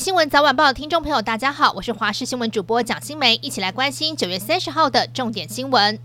新闻早晚报的听众朋友，大家好，我是华视新闻主播蒋新梅，一起来关心九月三十号的重点新闻。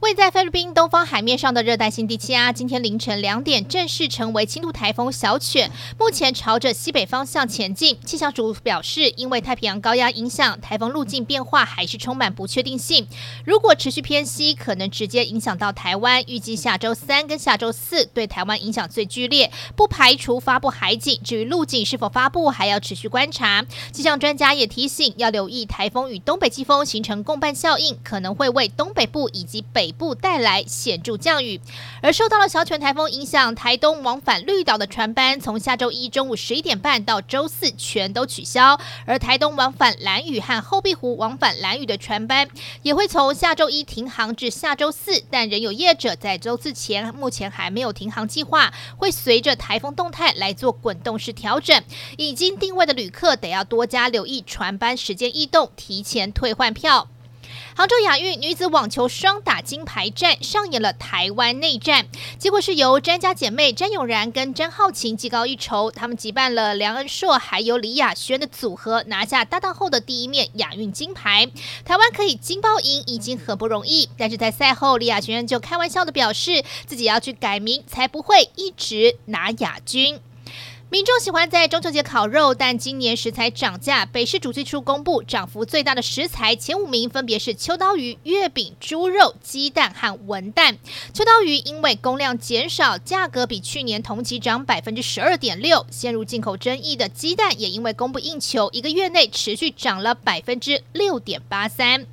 位在菲律宾东方海面上的热带性低气压，今天凌晨两点正式成为轻度台风小犬，目前朝着西北方向前进。气象署表示，因为太平洋高压影响，台风路径变化还是充满不确定性。如果持续偏西，可能直接影响到台湾。预计下周三跟下周四对台湾影响最剧烈，不排除发布海警。至于路径是否发布，还要持续观察。气象专家也提醒，要留意台风与东北季风形成共伴效应，可能会为东北部以及北北部带来显著降雨，而受到了小犬台风影响，台东往返绿岛的船班从下周一中午十一点半到周四全都取消，而台东往返兰屿和后壁湖往返兰屿的船班也会从下周一停航至下周四，但仍有业者在周四前目前还没有停航计划，会随着台风动态来做滚动式调整。已经定位的旅客得要多加留意船班时间异动，提前退换票。杭州亚运女子网球双打金牌战上演了台湾内战，结果是由詹家姐妹詹咏然跟詹皓晴技高一筹，他们击败了梁恩硕还有李雅轩的组合，拿下搭档后的第一面亚运金牌。台湾可以金包银已经很不容易，但是在赛后李雅轩就开玩笑的表示，自己要去改名，才不会一直拿亚军。民众喜欢在中秋节烤肉，但今年食材涨价。北市主计处公布涨幅最大的食材前五名分别是秋刀鱼、月饼、猪肉、鸡蛋和文蛋。秋刀鱼因为供量减少，价格比去年同期涨百分之十二点六。陷入进口争议的鸡蛋也因为供不应求，一个月内持续涨了百分之六点八三。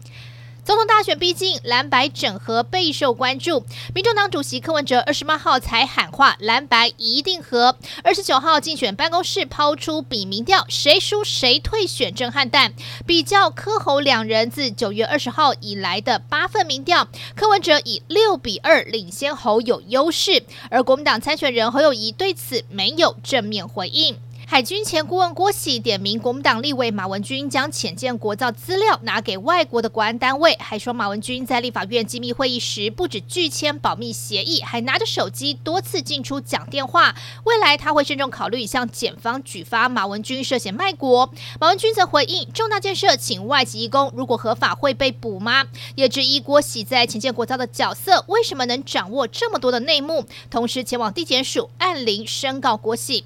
总统大选逼近，蓝白整合备受关注。民众党主席柯文哲二十八号才喊话蓝白一定合，二十九号竞选办公室抛出比民调谁输谁退选震撼弹，比较柯侯两人自九月二十号以来的八份民调，柯文哲以六比二领先侯有优势，而国民党参选人侯友谊对此没有正面回应。海军前顾问郭喜点名国民党立委马文君将潜舰国造资料拿给外国的国安单位，还说马文君在立法院机密会议时不止拒签保密协议，还拿着手机多次进出讲电话。未来他会慎重考虑向检方举发马文君涉嫌卖国。马文君则回应：重大建设请外籍义工，如果合法会被捕吗？也质疑郭喜在潜舰国造的角色为什么能掌握这么多的内幕，同时前往地检署按铃申告郭喜。